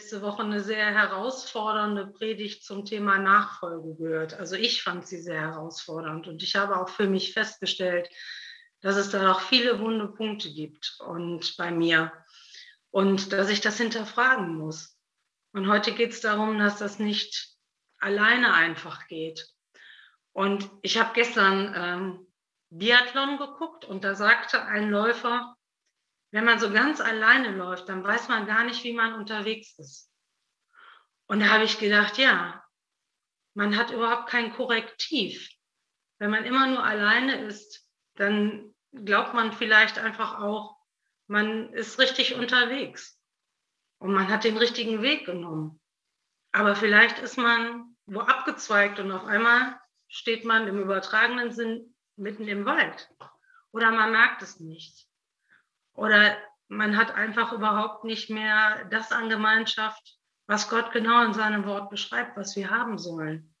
letzte Woche eine sehr herausfordernde Predigt zum Thema Nachfolge gehört. Also ich fand sie sehr herausfordernd und ich habe auch für mich festgestellt, dass es da noch viele wunde Punkte gibt und bei mir und dass ich das hinterfragen muss. Und heute geht es darum, dass das nicht alleine einfach geht. Und ich habe gestern ähm, Biathlon geguckt und da sagte ein Läufer, wenn man so ganz alleine läuft, dann weiß man gar nicht, wie man unterwegs ist. Und da habe ich gedacht, ja, man hat überhaupt kein Korrektiv. Wenn man immer nur alleine ist, dann glaubt man vielleicht einfach auch, man ist richtig unterwegs und man hat den richtigen Weg genommen. Aber vielleicht ist man wo abgezweigt und auf einmal steht man im übertragenen Sinn mitten im Wald. Oder man merkt es nicht. Oder man hat einfach überhaupt nicht mehr das an Gemeinschaft, was Gott genau in seinem Wort beschreibt, was wir haben sollen.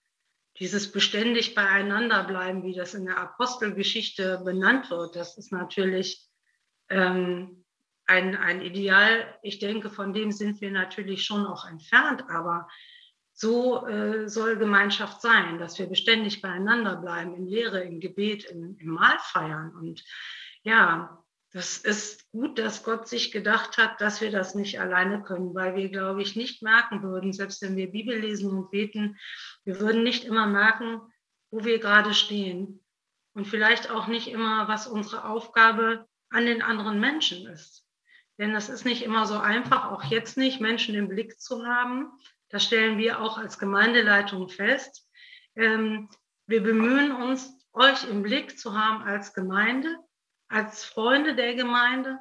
Dieses beständig beieinander bleiben, wie das in der Apostelgeschichte benannt wird, das ist natürlich ähm, ein, ein Ideal. Ich denke, von dem sind wir natürlich schon auch entfernt, aber so äh, soll Gemeinschaft sein, dass wir beständig beieinander bleiben, in Lehre, im Gebet, im, im Mahl feiern. Und ja, das ist gut, dass Gott sich gedacht hat, dass wir das nicht alleine können, weil wir, glaube ich, nicht merken würden, selbst wenn wir Bibel lesen und beten, wir würden nicht immer merken, wo wir gerade stehen und vielleicht auch nicht immer, was unsere Aufgabe an den anderen Menschen ist. Denn das ist nicht immer so einfach, auch jetzt nicht, Menschen im Blick zu haben. Das stellen wir auch als Gemeindeleitung fest. Ähm, wir bemühen uns, euch im Blick zu haben als Gemeinde, als Freunde der Gemeinde.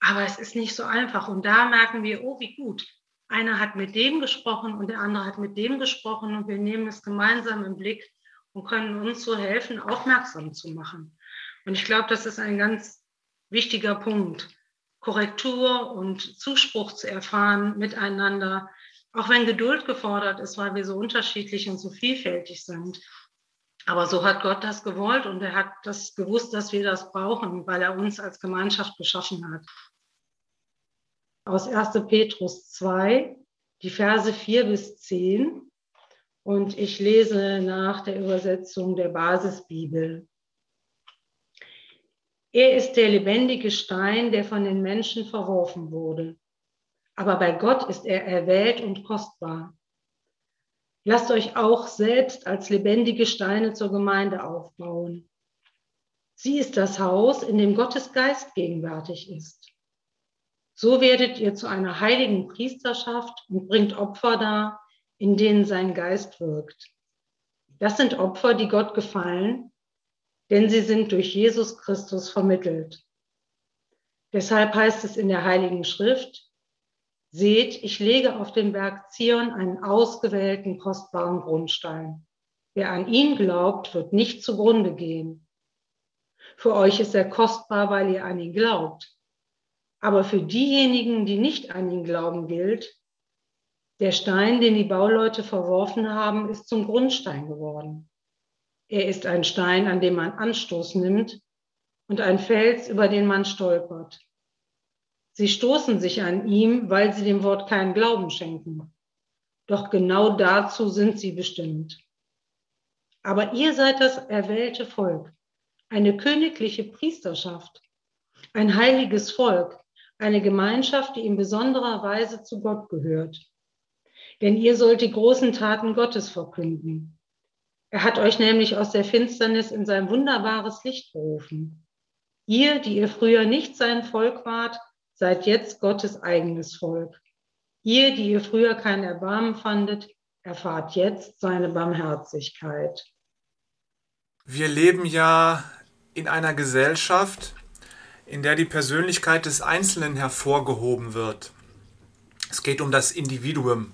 Aber es ist nicht so einfach. Und da merken wir, oh, wie gut. Einer hat mit dem gesprochen und der andere hat mit dem gesprochen und wir nehmen es gemeinsam im Blick und können uns so helfen, aufmerksam zu machen. Und ich glaube, das ist ein ganz wichtiger Punkt. Korrektur und Zuspruch zu erfahren miteinander, auch wenn Geduld gefordert ist, weil wir so unterschiedlich und so vielfältig sind. Aber so hat Gott das gewollt und er hat das gewusst, dass wir das brauchen, weil er uns als Gemeinschaft geschaffen hat. Aus 1. Petrus 2, die Verse 4 bis 10. Und ich lese nach der Übersetzung der Basisbibel. Er ist der lebendige Stein, der von den Menschen verworfen wurde. Aber bei Gott ist er erwählt und kostbar. Lasst euch auch selbst als lebendige Steine zur Gemeinde aufbauen. Sie ist das Haus, in dem Gottes Geist gegenwärtig ist. So werdet ihr zu einer heiligen Priesterschaft und bringt Opfer dar, in denen sein Geist wirkt. Das sind Opfer, die Gott gefallen, denn sie sind durch Jesus Christus vermittelt. Deshalb heißt es in der Heiligen Schrift, Seht, ich lege auf den Berg Zion einen ausgewählten, kostbaren Grundstein. Wer an ihn glaubt, wird nicht zugrunde gehen. Für euch ist er kostbar, weil ihr an ihn glaubt. Aber für diejenigen, die nicht an ihn glauben, gilt, der Stein, den die Bauleute verworfen haben, ist zum Grundstein geworden. Er ist ein Stein, an dem man Anstoß nimmt und ein Fels, über den man stolpert. Sie stoßen sich an ihm, weil sie dem Wort keinen Glauben schenken. Doch genau dazu sind sie bestimmt. Aber ihr seid das erwählte Volk, eine königliche Priesterschaft, ein heiliges Volk, eine Gemeinschaft, die in besonderer Weise zu Gott gehört. Denn ihr sollt die großen Taten Gottes verkünden. Er hat euch nämlich aus der Finsternis in sein wunderbares Licht berufen. Ihr, die ihr früher nicht sein Volk wart, seid jetzt Gottes eigenes Volk. Ihr, die ihr früher kein Erbarmen fandet, erfahrt jetzt seine Barmherzigkeit. Wir leben ja in einer Gesellschaft, in der die Persönlichkeit des Einzelnen hervorgehoben wird. Es geht um das Individuum.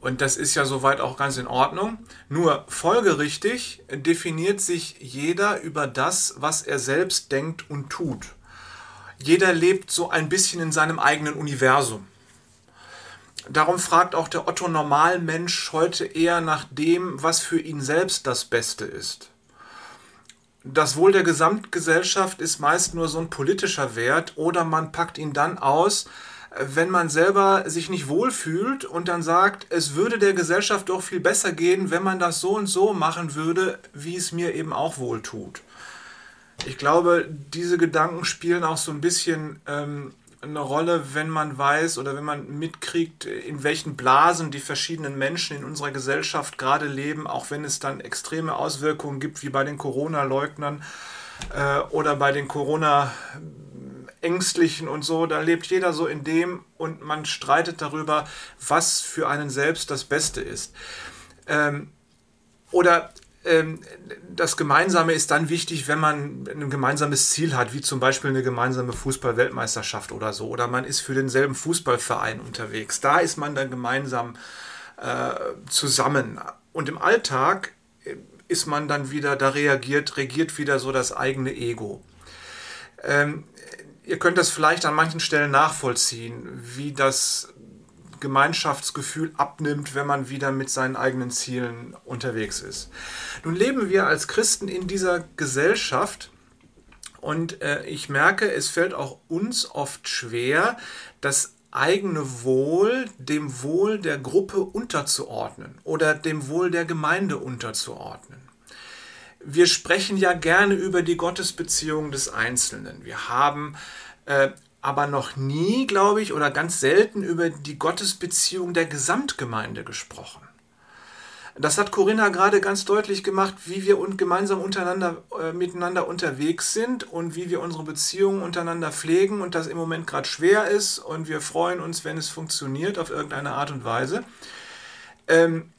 Und das ist ja soweit auch ganz in Ordnung. Nur folgerichtig definiert sich jeder über das, was er selbst denkt und tut jeder lebt so ein bisschen in seinem eigenen Universum. Darum fragt auch der Otto Normalmensch heute eher nach dem, was für ihn selbst das Beste ist. Das Wohl der Gesamtgesellschaft ist meist nur so ein politischer Wert oder man packt ihn dann aus, wenn man selber sich nicht wohlfühlt und dann sagt, es würde der Gesellschaft doch viel besser gehen, wenn man das so und so machen würde, wie es mir eben auch wohl tut. Ich glaube, diese Gedanken spielen auch so ein bisschen ähm, eine Rolle, wenn man weiß oder wenn man mitkriegt, in welchen Blasen die verschiedenen Menschen in unserer Gesellschaft gerade leben, auch wenn es dann extreme Auswirkungen gibt, wie bei den Corona-Leugnern äh, oder bei den Corona- Ängstlichen und so, da lebt jeder so in dem und man streitet darüber, was für einen selbst das Beste ist. Ähm, oder das Gemeinsame ist dann wichtig, wenn man ein gemeinsames Ziel hat, wie zum Beispiel eine gemeinsame Fußball-Weltmeisterschaft oder so. Oder man ist für denselben Fußballverein unterwegs. Da ist man dann gemeinsam äh, zusammen. Und im Alltag äh, ist man dann wieder, da reagiert, regiert wieder so das eigene Ego. Ähm, ihr könnt das vielleicht an manchen Stellen nachvollziehen, wie das Gemeinschaftsgefühl abnimmt, wenn man wieder mit seinen eigenen Zielen unterwegs ist. Nun leben wir als Christen in dieser Gesellschaft und äh, ich merke, es fällt auch uns oft schwer, das eigene Wohl dem Wohl der Gruppe unterzuordnen oder dem Wohl der Gemeinde unterzuordnen wir sprechen ja gerne über die Gottesbeziehung des Einzelnen. Wir haben äh, aber noch nie, glaube ich, oder ganz selten über die Gottesbeziehung der Gesamtgemeinde gesprochen. Das hat Corinna gerade ganz deutlich gemacht, wie wir gemeinsam untereinander, äh, miteinander unterwegs sind und wie wir unsere Beziehungen untereinander pflegen und das im Moment gerade schwer ist und wir freuen uns, wenn es funktioniert auf irgendeine Art und Weise. Ähm,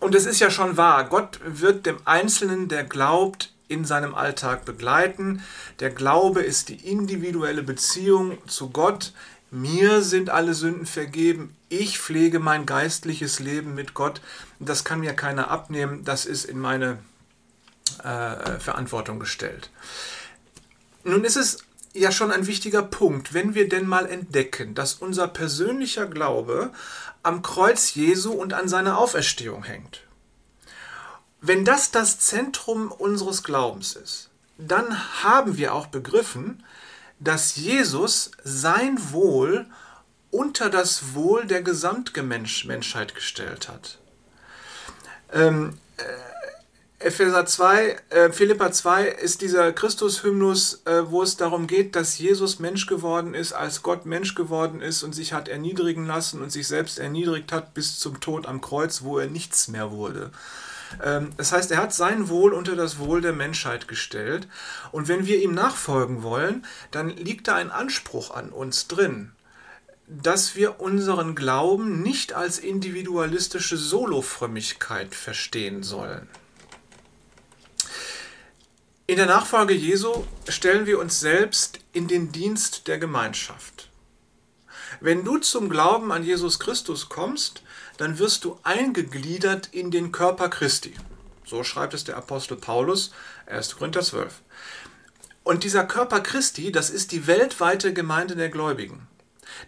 und es ist ja schon wahr, Gott wird dem Einzelnen, der glaubt, in seinem Alltag begleiten. Der Glaube ist die individuelle Beziehung zu Gott. Mir sind alle Sünden vergeben. Ich pflege mein geistliches Leben mit Gott. Das kann mir keiner abnehmen. Das ist in meine äh, Verantwortung gestellt. Nun ist es ja schon ein wichtiger Punkt, wenn wir denn mal entdecken, dass unser persönlicher Glaube am Kreuz Jesu und an seiner Auferstehung hängt. Wenn das das Zentrum unseres Glaubens ist, dann haben wir auch begriffen, dass Jesus sein Wohl unter das Wohl der Gesamtmenschheit gestellt hat. Ähm, äh, Epheser 2, äh, Philippa 2 ist dieser Christus-Hymnus, äh, wo es darum geht, dass Jesus Mensch geworden ist, als Gott Mensch geworden ist und sich hat erniedrigen lassen und sich selbst erniedrigt hat bis zum Tod am Kreuz, wo er nichts mehr wurde. Ähm, das heißt, er hat sein Wohl unter das Wohl der Menschheit gestellt. Und wenn wir ihm nachfolgen wollen, dann liegt da ein Anspruch an uns drin, dass wir unseren Glauben nicht als individualistische Solofrömmigkeit verstehen sollen. In der Nachfolge Jesu stellen wir uns selbst in den Dienst der Gemeinschaft. Wenn du zum Glauben an Jesus Christus kommst, dann wirst du eingegliedert in den Körper Christi. So schreibt es der Apostel Paulus, 1. Korinther 12. Und dieser Körper Christi, das ist die weltweite Gemeinde der Gläubigen.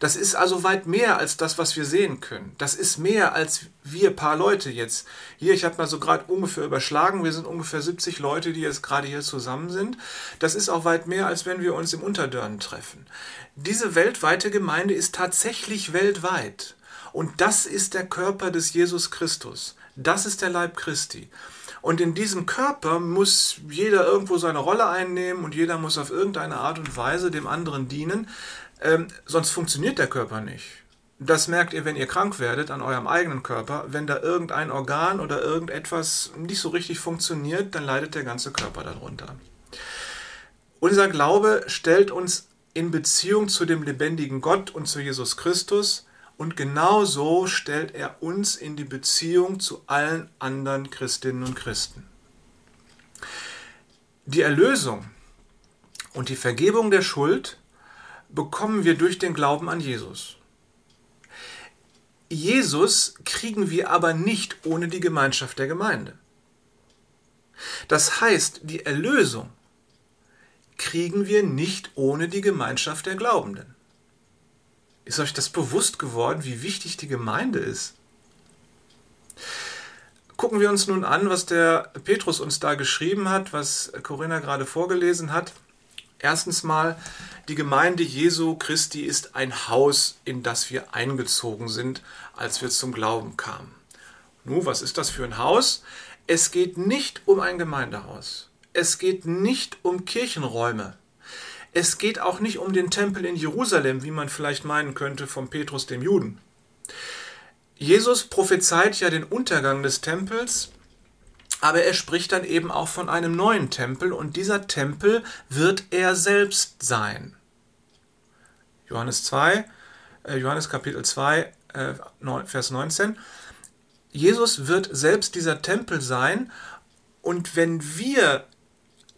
Das ist also weit mehr als das, was wir sehen können. Das ist mehr als wir paar Leute jetzt. Hier, ich habe mal so gerade ungefähr überschlagen, wir sind ungefähr 70 Leute, die jetzt gerade hier zusammen sind. Das ist auch weit mehr, als wenn wir uns im Unterdörren treffen. Diese weltweite Gemeinde ist tatsächlich weltweit. Und das ist der Körper des Jesus Christus. Das ist der Leib Christi. Und in diesem Körper muss jeder irgendwo seine Rolle einnehmen und jeder muss auf irgendeine Art und Weise dem anderen dienen. Ähm, sonst funktioniert der Körper nicht. Das merkt ihr, wenn ihr krank werdet an eurem eigenen Körper. Wenn da irgendein Organ oder irgendetwas nicht so richtig funktioniert, dann leidet der ganze Körper darunter. Unser Glaube stellt uns in Beziehung zu dem lebendigen Gott und zu Jesus Christus und genauso stellt er uns in die Beziehung zu allen anderen Christinnen und Christen. Die Erlösung und die Vergebung der Schuld bekommen wir durch den Glauben an Jesus. Jesus kriegen wir aber nicht ohne die Gemeinschaft der Gemeinde. Das heißt, die Erlösung kriegen wir nicht ohne die Gemeinschaft der Glaubenden. Ist euch das bewusst geworden, wie wichtig die Gemeinde ist? Gucken wir uns nun an, was der Petrus uns da geschrieben hat, was Corinna gerade vorgelesen hat. Erstens mal, die Gemeinde Jesu Christi ist ein Haus, in das wir eingezogen sind, als wir zum Glauben kamen. Nun, was ist das für ein Haus? Es geht nicht um ein Gemeindehaus. Es geht nicht um Kirchenräume. Es geht auch nicht um den Tempel in Jerusalem, wie man vielleicht meinen könnte vom Petrus dem Juden. Jesus prophezeit ja den Untergang des Tempels, aber er spricht dann eben auch von einem neuen Tempel und dieser Tempel wird er selbst sein. Johannes 2, äh, Johannes Kapitel 2, äh, Vers 19. Jesus wird selbst dieser Tempel sein und wenn wir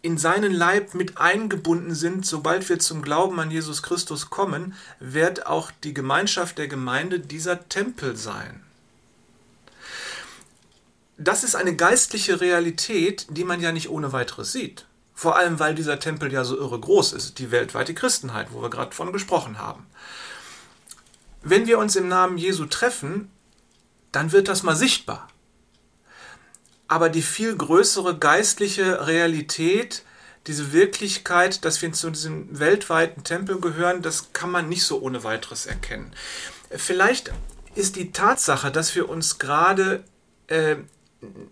in seinen Leib mit eingebunden sind, sobald wir zum Glauben an Jesus Christus kommen, wird auch die Gemeinschaft der Gemeinde dieser Tempel sein. Das ist eine geistliche Realität, die man ja nicht ohne weiteres sieht. Vor allem, weil dieser Tempel ja so irre groß ist, die weltweite Christenheit, wo wir gerade von gesprochen haben. Wenn wir uns im Namen Jesu treffen, dann wird das mal sichtbar. Aber die viel größere geistliche Realität, diese Wirklichkeit, dass wir zu diesem weltweiten Tempel gehören, das kann man nicht so ohne weiteres erkennen. Vielleicht ist die Tatsache, dass wir uns gerade äh,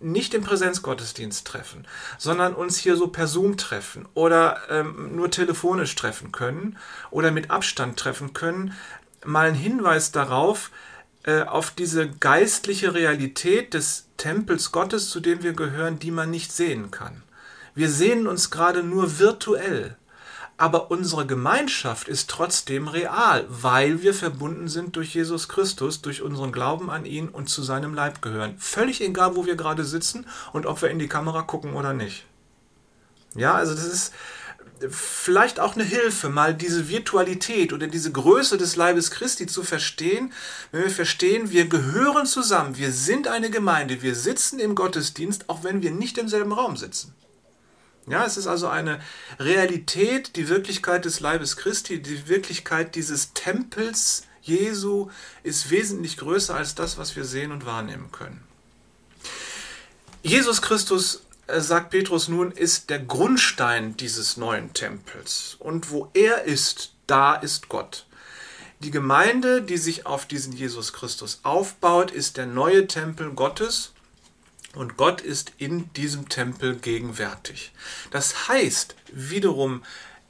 nicht im Präsenzgottesdienst treffen, sondern uns hier so per Zoom treffen oder ähm, nur telefonisch treffen können oder mit Abstand treffen können, mal ein Hinweis darauf, äh, auf diese geistliche Realität des Tempels Gottes, zu dem wir gehören, die man nicht sehen kann. Wir sehen uns gerade nur virtuell, aber unsere Gemeinschaft ist trotzdem real, weil wir verbunden sind durch Jesus Christus, durch unseren Glauben an ihn und zu seinem Leib gehören. Völlig egal, wo wir gerade sitzen und ob wir in die Kamera gucken oder nicht. Ja, also das ist, vielleicht auch eine Hilfe, mal diese Virtualität oder diese Größe des Leibes Christi zu verstehen, wenn wir verstehen, wir gehören zusammen, wir sind eine Gemeinde, wir sitzen im Gottesdienst, auch wenn wir nicht im selben Raum sitzen. Ja, es ist also eine Realität, die Wirklichkeit des Leibes Christi, die Wirklichkeit dieses Tempels Jesu ist wesentlich größer als das, was wir sehen und wahrnehmen können. Jesus Christus sagt Petrus nun, ist der Grundstein dieses neuen Tempels. Und wo er ist, da ist Gott. Die Gemeinde, die sich auf diesen Jesus Christus aufbaut, ist der neue Tempel Gottes und Gott ist in diesem Tempel gegenwärtig. Das heißt wiederum,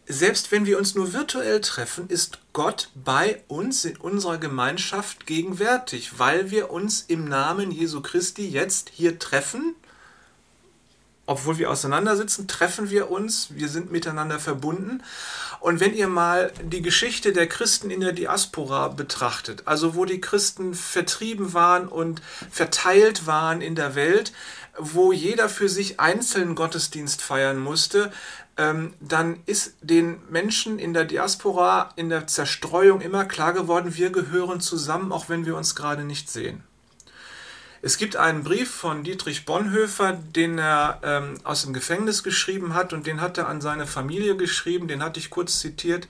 selbst wenn wir uns nur virtuell treffen, ist Gott bei uns in unserer Gemeinschaft gegenwärtig, weil wir uns im Namen Jesu Christi jetzt hier treffen obwohl wir auseinandersitzen, treffen wir uns, wir sind miteinander verbunden. Und wenn ihr mal die Geschichte der Christen in der Diaspora betrachtet, also wo die Christen vertrieben waren und verteilt waren in der Welt, wo jeder für sich einzeln Gottesdienst feiern musste, ähm, dann ist den Menschen in der Diaspora, in der Zerstreuung immer klar geworden, wir gehören zusammen, auch wenn wir uns gerade nicht sehen. Es gibt einen Brief von Dietrich Bonhoeffer, den er ähm, aus dem Gefängnis geschrieben hat und den hat er an seine Familie geschrieben, den hatte ich kurz zitiert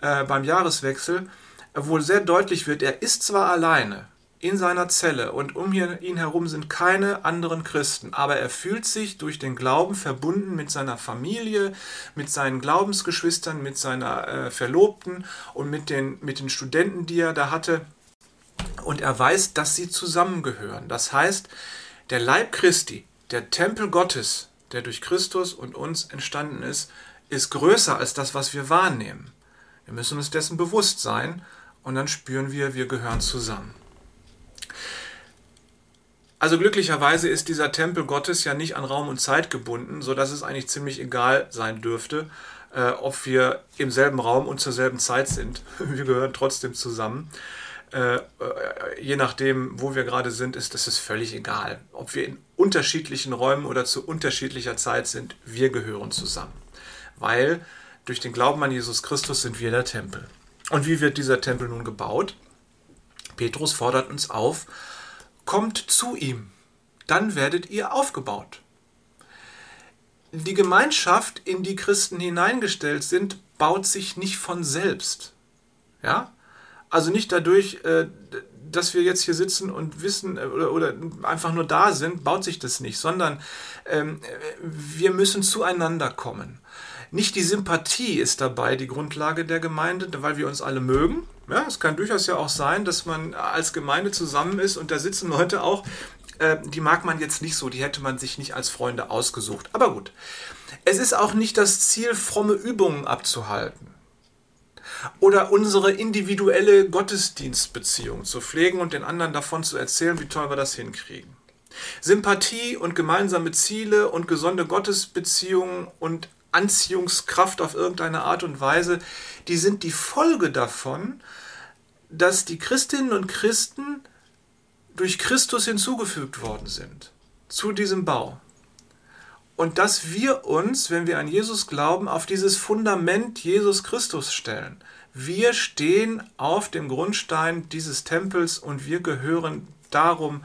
äh, beim Jahreswechsel, wo sehr deutlich wird, er ist zwar alleine in seiner Zelle und um ihn herum sind keine anderen Christen, aber er fühlt sich durch den Glauben verbunden mit seiner Familie, mit seinen Glaubensgeschwistern, mit seiner äh, Verlobten und mit den, mit den Studenten, die er da hatte und er weiß, dass sie zusammengehören. Das heißt, der Leib Christi, der Tempel Gottes, der durch Christus und uns entstanden ist, ist größer als das, was wir wahrnehmen. Wir müssen uns dessen bewusst sein und dann spüren wir, wir gehören zusammen. Also glücklicherweise ist dieser Tempel Gottes ja nicht an Raum und Zeit gebunden, sodass es eigentlich ziemlich egal sein dürfte, äh, ob wir im selben Raum und zur selben Zeit sind. Wir gehören trotzdem zusammen. Äh, äh, je nachdem, wo wir gerade sind, ist das völlig egal. Ob wir in unterschiedlichen Räumen oder zu unterschiedlicher Zeit sind, wir gehören zusammen. Weil durch den Glauben an Jesus Christus sind wir der Tempel. Und wie wird dieser Tempel nun gebaut? Petrus fordert uns auf, kommt zu ihm, dann werdet ihr aufgebaut. Die Gemeinschaft, in die Christen hineingestellt sind, baut sich nicht von selbst. Ja? Also nicht dadurch, äh, dass wir jetzt hier sitzen und wissen äh, oder, einfach nur da sind, baut sich das nicht, sondern ähm, wir müssen zueinander kommen. Nicht die Sympathie ist dabei die Grundlage der Gemeinde, weil wir uns alle mögen. Ja, es kann durchaus ja auch sein, dass man als Gemeinde zusammen ist und da sitzen Leute auch, äh, die mag man jetzt nicht so, die hätte man sich nicht als Freunde ausgesucht. Aber gut. Es ist auch nicht das Ziel, fromme Übungen abzuhalten oder unsere individuelle Gottesdienstbeziehung zu pflegen und den anderen davon zu erzählen, wie toll wir das hinkriegen. Sympathie und gemeinsame Ziele und gesunde Gottesbeziehungen und Anziehungskraft auf irgendeine Art und Weise, die sind die Folge davon, dass die Christinnen und Christen durch Christus hinzugefügt worden sind zu diesem Bau. Und dass wir uns, wenn wir an Jesus glauben, auf dieses Fundament Jesus Christus stellen. Wir stehen auf dem Grundstein dieses Tempels und wir gehören darum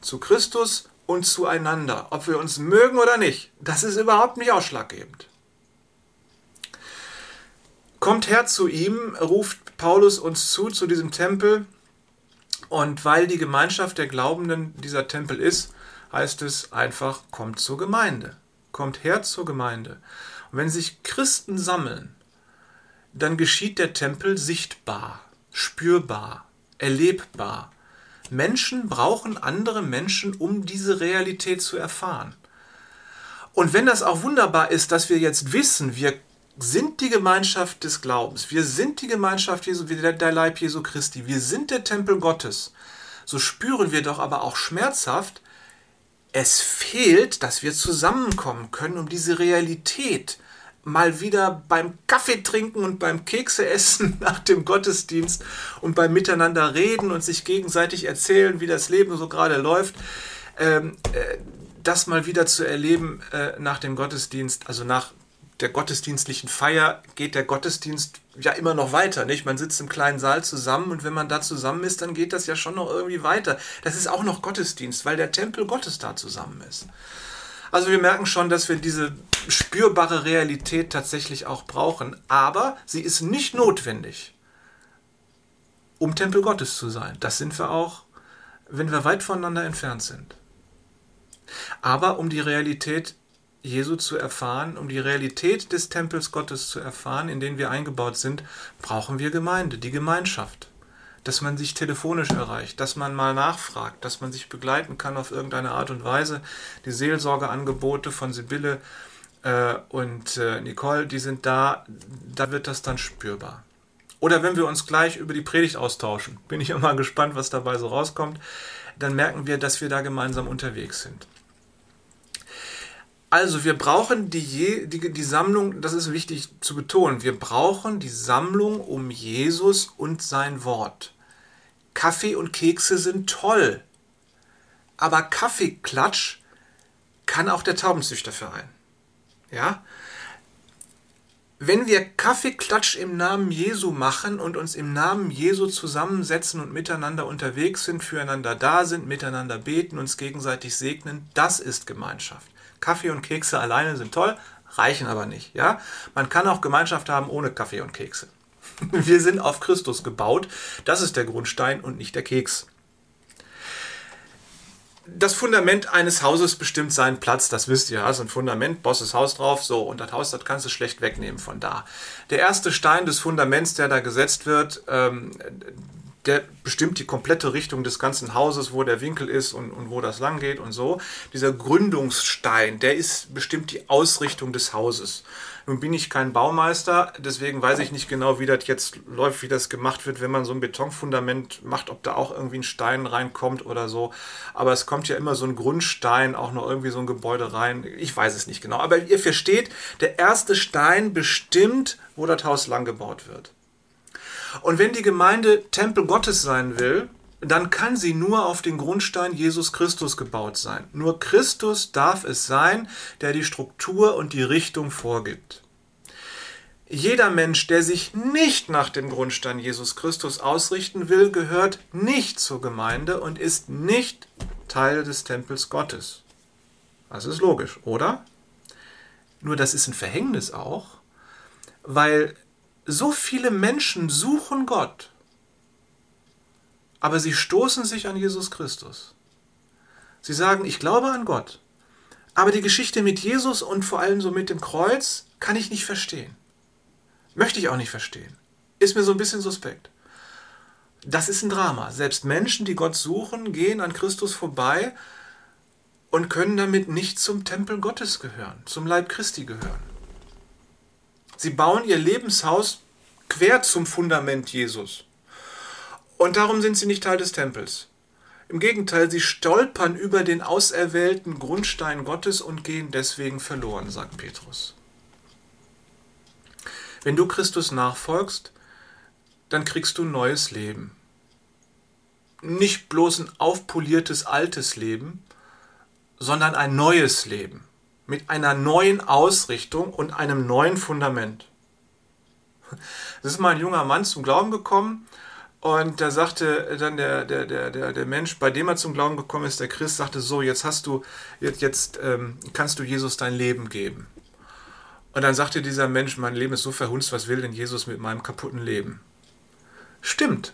zu Christus und zueinander. Ob wir uns mögen oder nicht, das ist überhaupt nicht ausschlaggebend. Kommt her zu ihm, ruft Paulus uns zu, zu diesem Tempel. Und weil die Gemeinschaft der Glaubenden dieser Tempel ist, heißt es einfach, kommt zur Gemeinde. Kommt her zur Gemeinde. Und wenn sich Christen sammeln, dann geschieht der Tempel sichtbar, spürbar, erlebbar. Menschen brauchen andere Menschen, um diese Realität zu erfahren. Und wenn das auch wunderbar ist, dass wir jetzt wissen, wir sind die Gemeinschaft des Glaubens, wir sind die Gemeinschaft Jesu, der Leib Jesu Christi, wir sind der Tempel Gottes, so spüren wir doch aber auch schmerzhaft, es fehlt, dass wir zusammenkommen können, um diese Realität mal wieder beim Kaffee trinken und beim Kekse essen nach dem Gottesdienst und beim Miteinander reden und sich gegenseitig erzählen, wie das Leben so gerade läuft, ähm, äh, das mal wieder zu erleben äh, nach dem Gottesdienst, also nach der gottesdienstlichen Feier geht der Gottesdienst ja immer noch weiter, nicht? Man sitzt im kleinen Saal zusammen und wenn man da zusammen ist, dann geht das ja schon noch irgendwie weiter. Das ist auch noch Gottesdienst, weil der Tempel Gottes da zusammen ist. Also wir merken schon, dass wir diese spürbare Realität tatsächlich auch brauchen, aber sie ist nicht notwendig, um Tempel Gottes zu sein. Das sind wir auch, wenn wir weit voneinander entfernt sind. Aber um die Realität Jesu zu erfahren, um die Realität des Tempels Gottes zu erfahren, in den wir eingebaut sind, brauchen wir Gemeinde, die Gemeinschaft dass man sich telefonisch erreicht, dass man mal nachfragt, dass man sich begleiten kann auf irgendeine Art und Weise. Die Seelsorgeangebote von Sibylle äh, und äh, Nicole, die sind da, da wird das dann spürbar. Oder wenn wir uns gleich über die Predigt austauschen, bin ich immer gespannt, was dabei so rauskommt, dann merken wir, dass wir da gemeinsam unterwegs sind. Also wir brauchen die, die, die Sammlung, das ist wichtig zu betonen, wir brauchen die Sammlung um Jesus und sein Wort. Kaffee und Kekse sind toll, aber Kaffeeklatsch kann auch der Taubenzüchterverein. Ja? Wenn wir Kaffeeklatsch im Namen Jesu machen und uns im Namen Jesu zusammensetzen und miteinander unterwegs sind, füreinander da sind, miteinander beten, uns gegenseitig segnen, das ist Gemeinschaft. Kaffee und Kekse alleine sind toll, reichen aber nicht. Ja? Man kann auch Gemeinschaft haben ohne Kaffee und Kekse. Wir sind auf Christus gebaut. Das ist der Grundstein und nicht der Keks. Das Fundament eines Hauses bestimmt seinen Platz, das wisst ihr. Also ein Fundament, Bosses Haus drauf, so, und das Haus, das kannst du schlecht wegnehmen von da. Der erste Stein des Fundaments, der da gesetzt wird, ähm, der bestimmt die komplette Richtung des ganzen Hauses, wo der Winkel ist und, und wo das lang geht und so. Dieser Gründungsstein, der ist bestimmt die Ausrichtung des Hauses. Nun bin ich kein Baumeister, deswegen weiß ich nicht genau, wie das jetzt läuft, wie das gemacht wird, wenn man so ein Betonfundament macht, ob da auch irgendwie ein Stein reinkommt oder so. Aber es kommt ja immer so ein Grundstein, auch noch irgendwie so ein Gebäude rein. Ich weiß es nicht genau. Aber ihr versteht, der erste Stein bestimmt, wo das Haus lang gebaut wird. Und wenn die Gemeinde Tempel Gottes sein will, dann kann sie nur auf den Grundstein Jesus Christus gebaut sein. Nur Christus darf es sein, der die Struktur und die Richtung vorgibt. Jeder Mensch, der sich nicht nach dem Grundstein Jesus Christus ausrichten will, gehört nicht zur Gemeinde und ist nicht Teil des Tempels Gottes. Das ist logisch, oder? Nur das ist ein Verhängnis auch, weil so viele Menschen suchen Gott, aber sie stoßen sich an Jesus Christus. Sie sagen, ich glaube an Gott. Aber die Geschichte mit Jesus und vor allem so mit dem Kreuz Kann ich nicht verstehen. Möchte ich auch nicht verstehen. Ist mir so ein bisschen suspekt. Das ist ein Drama. Selbst Menschen, die Gott suchen, gehen an Christus vorbei und können damit nicht zum Tempel Gottes gehören, zum Leib Christi gehören. Sie bauen ihr Lebenshaus quer zum Fundament Jesus. Und darum sind sie nicht Teil des Tempels. Im Gegenteil, sie stolpern über den auserwählten Grundstein Gottes und gehen deswegen verloren, sagt Petrus. Wenn du Christus nachfolgst, dann kriegst du neues Leben. Nicht bloß ein aufpoliertes altes Leben, sondern ein neues Leben mit einer neuen Ausrichtung und einem neuen Fundament. Es ist mal ein junger Mann zum Glauben gekommen und da sagte dann der, der, der, der, der Mensch, bei dem er zum Glauben gekommen ist, der Christ, sagte so, jetzt hast du, jetzt, jetzt ähm, kannst du Jesus dein Leben geben. Und dann sagte dieser Mensch, mein Leben ist so verhunzt, was will denn Jesus mit meinem kaputten Leben? Stimmt.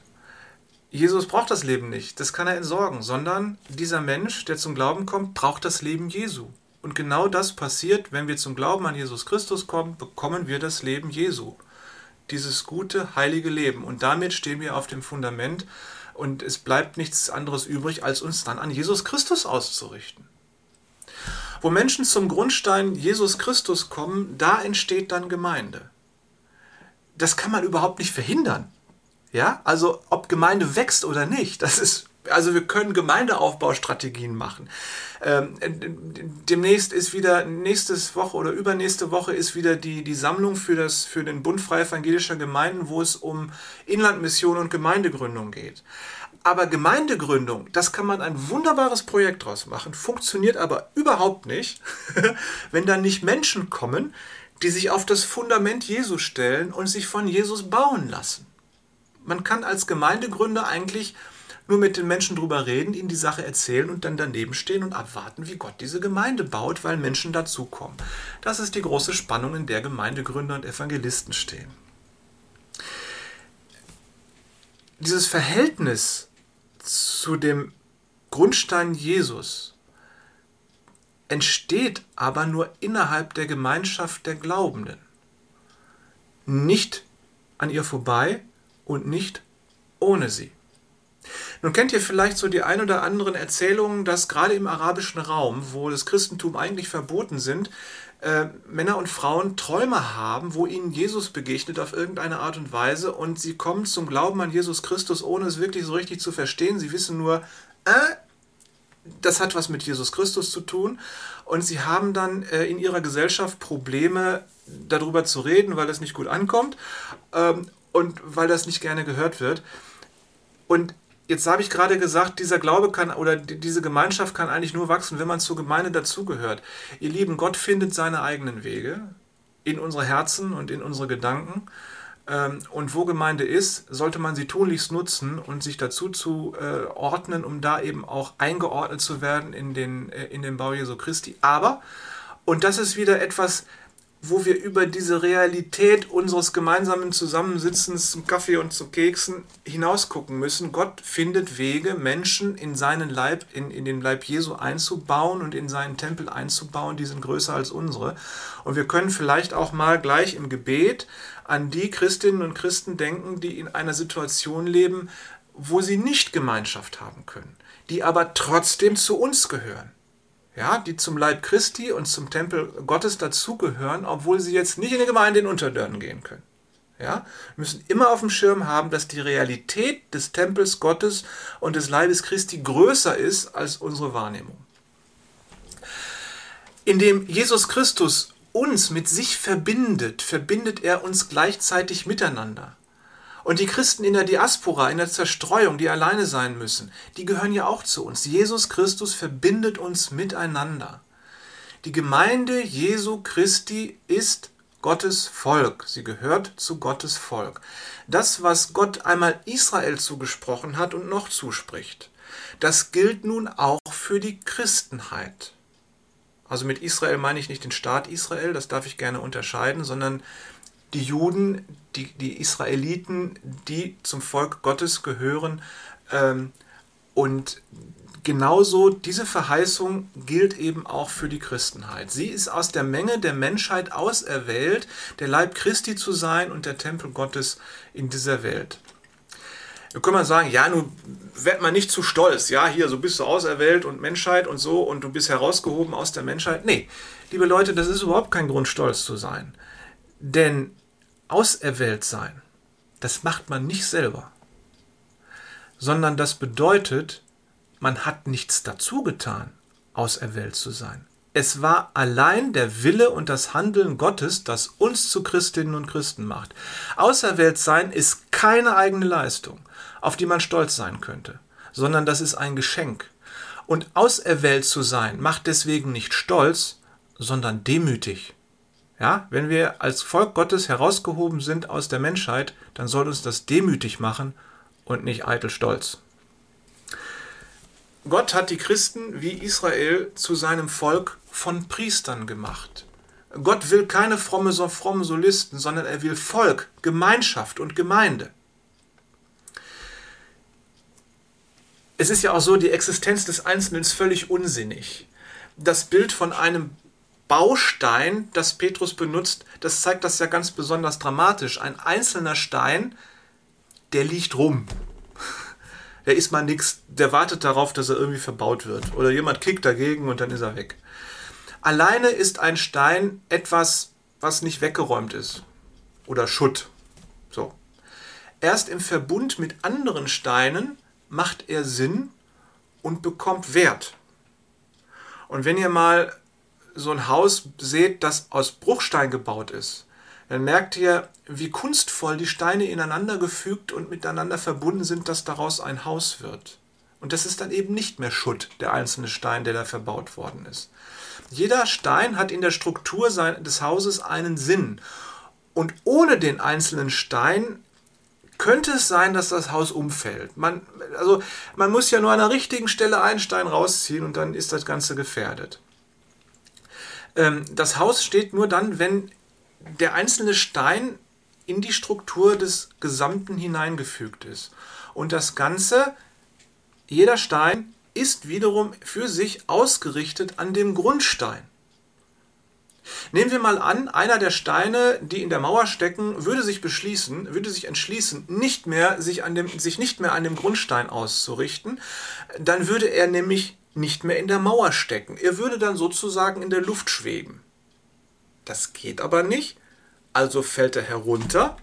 Jesus braucht das Leben nicht, das kann er entsorgen, sondern dieser Mensch, der zum Glauben kommt, braucht das Leben Jesu. Und genau das passiert, wenn wir zum Glauben an Jesus Christus kommen, bekommen wir das Leben Jesu dieses gute, heilige Leben. Und damit stehen wir auf dem Fundament und es bleibt nichts anderes übrig, als uns dann an Jesus Christus auszurichten. Wo Menschen zum Grundstein Jesus Christus kommen, da entsteht dann Gemeinde. Das kann man überhaupt nicht verhindern. Ja, also ob Gemeinde wächst oder nicht, das ist also wir können Gemeindeaufbaustrategien machen. Ähm, demnächst ist wieder, nächste Woche oder übernächste Woche ist wieder die, die Sammlung für, das, für den Bund Freie Evangelischer Gemeinden, wo es um Inlandmission und Gemeindegründung geht. Aber Gemeindegründung, das kann man ein wunderbares Projekt draus machen, funktioniert aber überhaupt nicht, wenn dann nicht Menschen kommen, die sich auf das Fundament Jesus stellen und sich von Jesus bauen lassen. Man kann als Gemeindegründer eigentlich nur mit den Menschen drüber reden, ihnen die Sache erzählen und dann daneben stehen und abwarten, wie Gott diese Gemeinde baut, weil Menschen dazukommen. Das ist die große Spannung, in der Gemeindegründer und Evangelisten stehen. Dieses Verhältnis zu dem Grundstein Jesus entsteht aber nur innerhalb der Gemeinschaft der Glaubenden. Nicht an ihr vorbei und nicht ohne sie. Nun kennt ihr vielleicht so die ein oder anderen Erzählungen, dass gerade im arabischen Raum, wo das Christentum eigentlich verboten sind, äh, Männer und Frauen Träume haben, wo ihnen Jesus begegnet auf irgendeine Art und Weise und sie kommen zum Glauben an Jesus Christus, ohne es wirklich so richtig zu verstehen. Sie wissen nur, äh, das hat was mit Jesus Christus zu tun und sie haben dann äh, in ihrer Gesellschaft Probleme darüber zu reden, weil das nicht gut ankommt ähm, und weil das nicht gerne gehört wird. Und Jetzt habe ich gerade gesagt, dieser Glaube kann oder diese Gemeinschaft kann eigentlich nur wachsen, wenn man zur Gemeinde dazugehört. Ihr Lieben, Gott findet seine eigenen Wege in unsere Herzen und in unsere Gedanken. Ähm, und wo Gemeinde ist, sollte man sie tunlichst nutzen und sich dazu zu äh, ordnen, um da eben auch eingeordnet zu werden in den, äh, in den Bau Jesu Christi. Aber, und das ist wieder etwas, wo wir über diese Realität unseres gemeinsamen Zusammensitzens zum Kaffee und zu Keksen hinausgucken müssen. Gott findet Wege, Menschen in seinen Leib, in, in den Leib Jesu einzubauen und in seinen Tempel einzubauen, die sind größer als unsere. Und wir können vielleicht auch mal gleich im Gebet an die Christinnen und Christen denken, die in einer Situation leben, wo sie nicht Gemeinschaft haben können, die aber trotzdem zu uns gehören ja, die zum Leib Christi und zum Tempel Gottes dazugehören, obwohl sie jetzt nicht in die Gemeinde in Unterdörren gehen können. Ja, wir müssen immer auf dem Schirm haben, dass die Realität des Tempels Gottes und des Leibes Christi größer ist als unsere Wahrnehmung. Indem Jesus Christus uns mit sich verbindet, verbindet er uns gleichzeitig miteinander. Und die Christen in der Diaspora, in der Zerstreuung, die alleine sein müssen, die gehören ja auch zu uns. Jesus Christus verbindet uns miteinander. Die Gemeinde Jesu Christi ist Gottes Volk. Sie gehört zu Gottes Volk. Das, was Gott einmal Israel zugesprochen hat und noch zuspricht, das gilt nun auch für die Christenheit. Also mit Israel meine ich nicht den Staat Israel, das darf ich gerne unterscheiden, sondern die Juden, die, die Israeliten, die zum Volk Gottes gehören, ähm, Und genauso diese Verheißung gilt eben auch für die Christenheit. Sie ist aus der Menge der Menschheit auserwählt, der Leib Christi zu sein und der Tempel Gottes in dieser Welt. Da kann man sagen, ja, nun werd mal nicht zu stolz. Ja, hier, so bist du auserwählt und Menschheit und so und du bist herausgehoben aus der Menschheit. Nee, liebe Leute, das ist überhaupt kein Grund, stolz zu sein. Denn auserwählt sein, das macht man nicht selber, sondern das bedeutet, man hat nichts dazu getan, auserwählt zu sein. Es war allein der Wille und das Handeln Gottes, das uns zu Christinnen und Christen macht. Auserwählt sein ist keine eigene Leistung, auf die man stolz sein könnte, sondern das ist ein Geschenk. Und auserwählt zu sein macht deswegen nicht stolz, sondern demütig. Ja, wenn wir als Volk Gottes herausgehoben sind aus der Menschheit, dann soll uns das demütig machen und nicht eitel stolz. Gott hat die Christen wie Israel zu seinem Volk von Priestern gemacht. Gott will keine fromme, so fromme Solisten, sondern er will Volk, Gemeinschaft und Gemeinde. Es ist ja auch so, die Existenz des Einzelnen ist völlig unsinnig. Das Bild von einem Baustein, das Petrus benutzt, das zeigt das ja ganz besonders dramatisch. Ein einzelner Stein, der liegt rum der ist mal nix, der wartet darauf, dass er irgendwie verbaut wird. Oder jemand kickt dagegen und dann ist er weg. Alleine ist ein Stein etwas, was nicht weggeräumt ist. Oder Schutt. So. Erst im Verbund mit anderen Steinen macht er Sinn und bekommt Wert. Und wenn ihr mal so ein Haus seht, das aus Bruchstein gebaut ist, dann merkt ihr, wie kunstvoll die Steine ineinander gefügt und miteinander verbunden sind, dass daraus ein Haus wird. Und das ist dann eben nicht mehr Schutt, der einzelne Stein, der da verbaut worden ist. Jeder Stein hat in der Struktur des Hauses einen Sinn. Und ohne den einzelnen Stein könnte es sein, dass das Haus umfällt. Man, also man muss ja nur an der richtigen Stelle einen Stein rausziehen und dann ist das Ganze gefährdet. Ähm, das Haus steht nur dann, wenn der einzelne Stein in die Struktur des Gesamten hineingefügt ist. Und das Ganze, jeder Stein ist wiederum für sich ausgerichtet an dem Grundstein. Nehmen wir mal an, einer der Steine, die in der Mauer stecken, würde sich beschließen, würde sich entschließen, nicht mehr sich, an dem, sich nicht mehr an dem Grundstein auszurichten, dann würde er nämlich nicht mehr in der Mauer stecken. Er würde dann sozusagen in der Luft schweben. Das geht aber nicht. Also fällt er herunter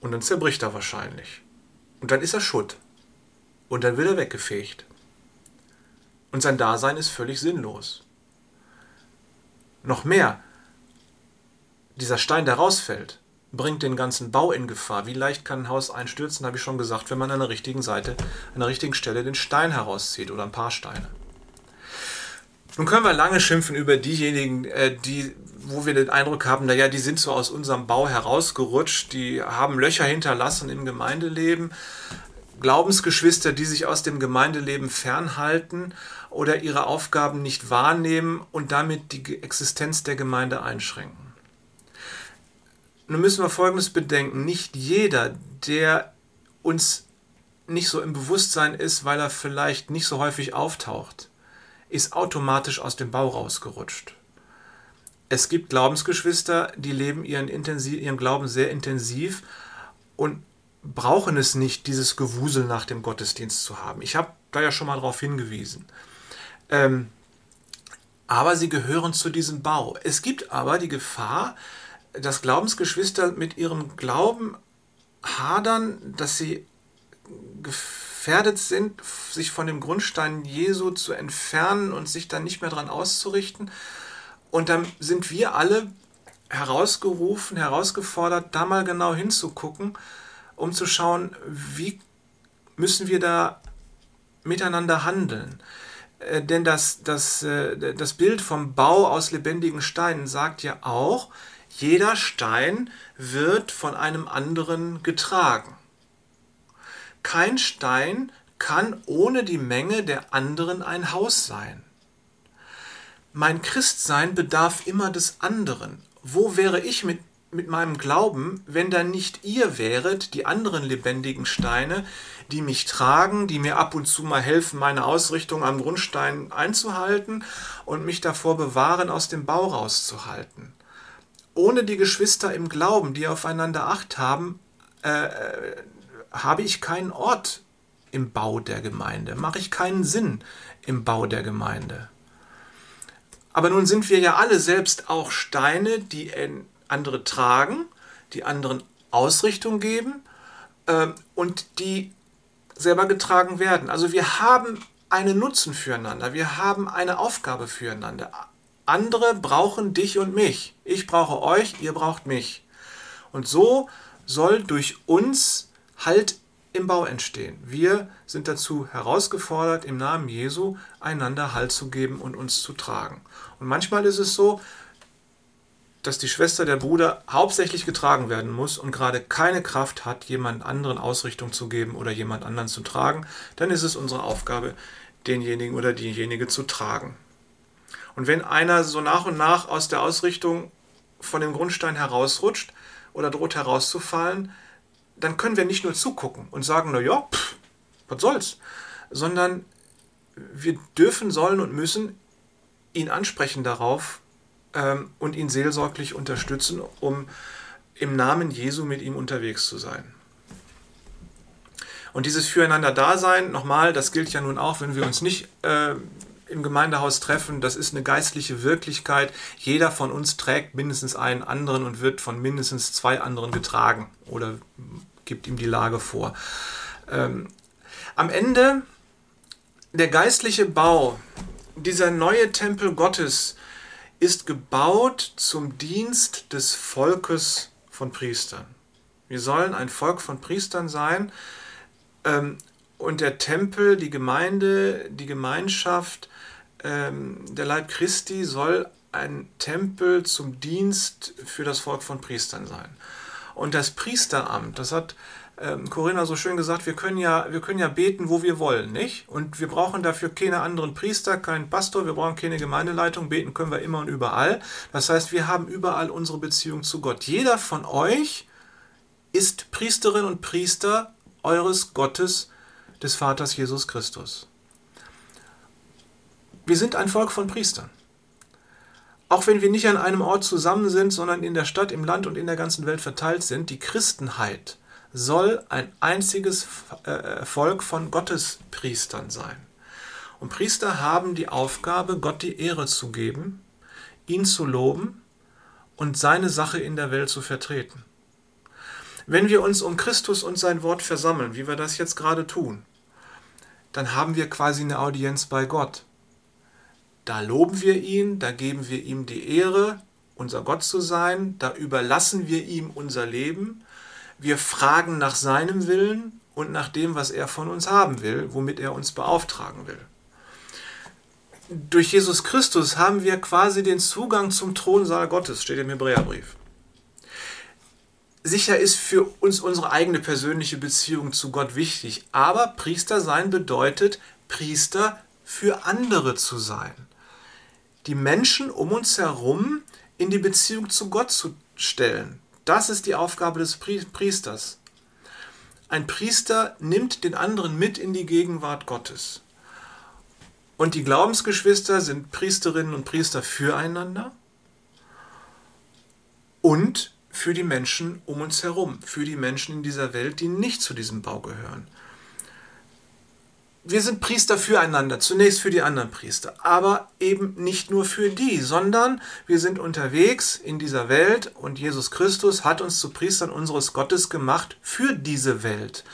und dann zerbricht er wahrscheinlich. Und dann ist er Schutt. Und dann wird er weggefegt. Und sein Dasein ist völlig sinnlos. Noch mehr, dieser Stein, der rausfällt, bringt den ganzen Bau in Gefahr. Wie leicht kann ein Haus einstürzen, habe ich schon gesagt, wenn man an der richtigen Seite, an der richtigen Stelle den Stein herauszieht oder ein paar Steine. Nun können wir lange schimpfen über diejenigen, äh, die, wo wir den Eindruck haben, naja, die sind so aus unserem Bau herausgerutscht, die haben Löcher hinterlassen im Gemeindeleben. Glaubensgeschwister, die sich aus dem Gemeindeleben fernhalten oder ihre Aufgaben nicht wahrnehmen und damit die Existenz der Gemeinde einschränken. Nun müssen wir Folgendes bedenken. Nicht jeder, der uns nicht so im Bewusstsein ist, weil er vielleicht nicht so häufig auftaucht, ist automatisch aus dem Bau rausgerutscht. Es gibt Glaubensgeschwister, die leben ihren, intensiv, ihren Glauben sehr intensiv und brauchen es nicht, dieses Gewusel nach dem Gottesdienst zu haben. Ich habe da ja schon mal darauf hingewiesen. Ähm, aber sie gehören zu diesem Bau. Es gibt aber die Gefahr, dass Glaubensgeschwister mit ihrem Glauben hadern, dass sie gefährdet sind, sich von dem Grundstein Jesu zu entfernen und sich dann nicht mehr daran auszurichten. Und dann sind wir alle herausgerufen, herausgefordert, da mal genau hinzugucken, um zu schauen, wie müssen wir da miteinander handeln. Äh, denn das, das, äh, das Bild vom Bau aus lebendigen Steinen sagt ja auch, jeder Stein wird von einem anderen getragen. Kein Stein kann ohne die Menge der anderen ein Haus sein. Mein Christsein bedarf immer des anderen. Wo wäre ich mit, mit meinem Glauben, wenn da nicht ihr wäret, die anderen lebendigen Steine, die mich tragen, die mir ab und zu mal helfen, meine Ausrichtung am Grundstein einzuhalten und mich davor bewahren, aus dem Bau rauszuhalten. Ohne die Geschwister im Glauben, die aufeinander Acht haben, äh, äh habe ich keinen Ort im Bau der Gemeinde, mache ich keinen Sinn im Bau der Gemeinde. Aber nun sind wir ja alle selbst auch Steine, die andere tragen, die anderen Ausrichtung geben äh, und die selber getragen werden. Also wir haben einen Nutzen füreinander, wir haben eine Aufgabe füreinander. Andere brauchen dich und mich. Ich brauche euch, ihr braucht mich. Und so soll durch uns Halt im Bau entstehen. Wir sind dazu herausgefordert, im Namen Jesu einander Halt zu geben und uns zu tragen. Und manchmal ist es so, dass die Schwester der Bruder hauptsächlich getragen werden muss und gerade keine Kraft hat, jemand anderen Ausrichtung zu geben oder jemand anderen zu tragen, dann ist es unsere Aufgabe, denjenigen oder diejenige zu tragen. Und wenn einer so nach und nach aus der Ausrichtung von dem Grundstein herausrutscht oder droht herauszufallen, dann können wir nicht nur zugucken und sagen, na ja, pff, was soll's, sondern wir dürfen, sollen und müssen ihn ansprechen darauf ähm, und ihn seelsorglich unterstützen, um im Namen Jesu mit ihm unterwegs zu sein. Und dieses Füreinander-Dasein, nochmal, das gilt ja nun auch, wenn wir uns nicht äh, im Gemeindehaus treffen, das ist eine geistliche Wirklichkeit. Jeder von uns trägt mindestens einen anderen und wird von mindestens zwei anderen getragen oder gibt ihm die Lage vor. Ähm, am Ende der geistliche Bau, dieser neue Tempel Gottes, ist gebaut zum Dienst des Volkes von Priestern. Wir sollen ein Volk von Priestern sein ähm, und der Tempel, die Gemeinde, die Gemeinschaft, ähm, der Leib Christi soll ein Tempel zum Dienst für das Volk von Priestern sein. Und das Priesteramt, das hat ähm, Corinna so schön gesagt, wir können, ja, wir können ja beten, wo wir wollen, nicht? Und wir brauchen dafür keine anderen Priester, keinen Pastor, wir brauchen keine Gemeindeleitung, beten können wir immer und überall. Das heißt, wir haben überall unsere Beziehung zu Gott. Jeder von euch ist Priesterin und Priester eures Gottes, des Vaters Jesus Christus. Wir sind ein Volk von Priestern. Auch wenn wir nicht an einem Ort zusammen sind, sondern in der Stadt, im Land und in der ganzen Welt verteilt sind, die Christenheit soll ein einziges äh, Volk von Gottespriestern sein. Und Priester haben die Aufgabe, Gott die Ehre zu geben, ihn zu loben und seine Sache in der Welt zu vertreten. Wenn wir uns um Christus und sein Wort versammeln, wie wir das jetzt gerade tun, dann haben wir quasi eine Audienz bei Gott. Da loben wir ihn, da geben wir ihm die Ehre, unser Gott zu sein, da überlassen wir ihm unser Leben, wir fragen nach seinem Willen und nach dem, was er von uns haben will, womit er uns beauftragen will. Durch Jesus Christus haben wir quasi den Zugang zum Thronsaal Gottes, steht im Hebräerbrief. Sicher ist für uns unsere eigene persönliche Beziehung zu Gott wichtig, aber Priester sein bedeutet, Priester für andere zu sein die Menschen um uns herum in die Beziehung zu Gott zu stellen. Das ist die Aufgabe des Priesters. Ein Priester nimmt den anderen mit in die Gegenwart Gottes. Und die Glaubensgeschwister sind Priesterinnen und Priester füreinander und für die Menschen um uns herum, für die Menschen in dieser Welt, die nicht zu diesem Bau gehören wir sind Priester füreinander, zunächst für die anderen Priester, aber eben nicht nur für die, sondern wir sind unterwegs in dieser Welt und Jesus Christus hat uns zu Priestern unseres Gottes gemacht für diese Welt.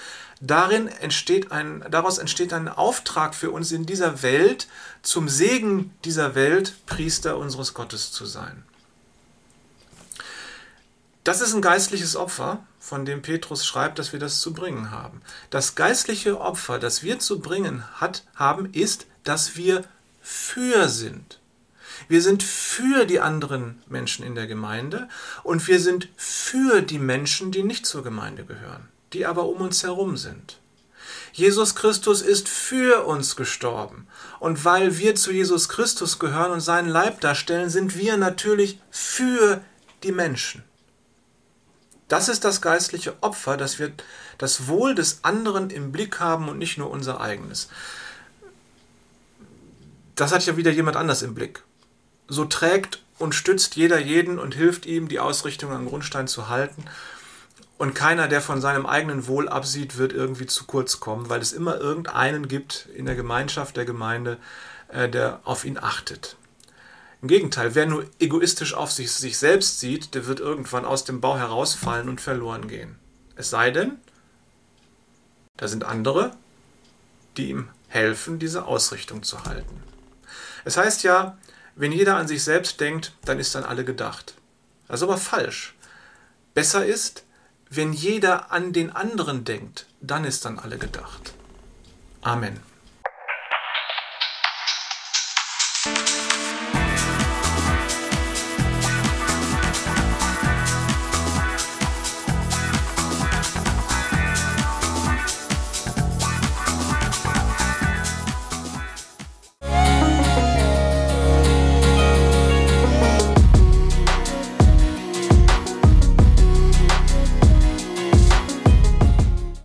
Darin entsteht ein, daraus entsteht ein Auftrag für uns in dieser Welt, zum Segen dieser Welt Priester unseres Gottes zu sein. Das ist ein geistliches Opfer, von dem Petrus schreibt, dass wir das zu bringen haben. Das geistliche Opfer, das wir zu bringen hat, haben, ist, dass wir für sind. Wir sind für die anderen Menschen in der Gemeinde und wir sind für die Menschen, die nicht zur Gemeinde gehören, die aber um uns herum sind. Jesus Christus ist für uns gestorben. Und weil wir zu Jesus Christus gehören und seinen Leib darstellen, sind wir natürlich für die Menschen. Das ist das geistliche Opfer, dass wir das Wohl des anderen im Blick haben und nicht nur unser eigenes. Das hat ja wieder jemand anders im Blick. So trägt und stützt jeder jeden und hilft ihm, die Ausrichtung am Grundstein zu halten. Und keiner, der von seinem eigenen Wohl absieht, wird irgendwie zu kurz kommen, weil es immer irgendeinen gibt in der Gemeinschaft der Gemeinde, äh, der auf ihn achtet. Im Gegenteil, wer nur egoistisch auf sich, sich selbst sieht, der wird irgendwann aus dem Bau herausfallen und verloren gehen. Es sei denn, da sind andere, die ihm helfen, diese Ausrichtung zu halten. Es heißt ja, wenn jeder an sich selbst denkt, dann ist an alle gedacht. Das ist aber falsch. Besser ist, wenn jeder an den anderen denkt, dann ist an alle gedacht. Amen.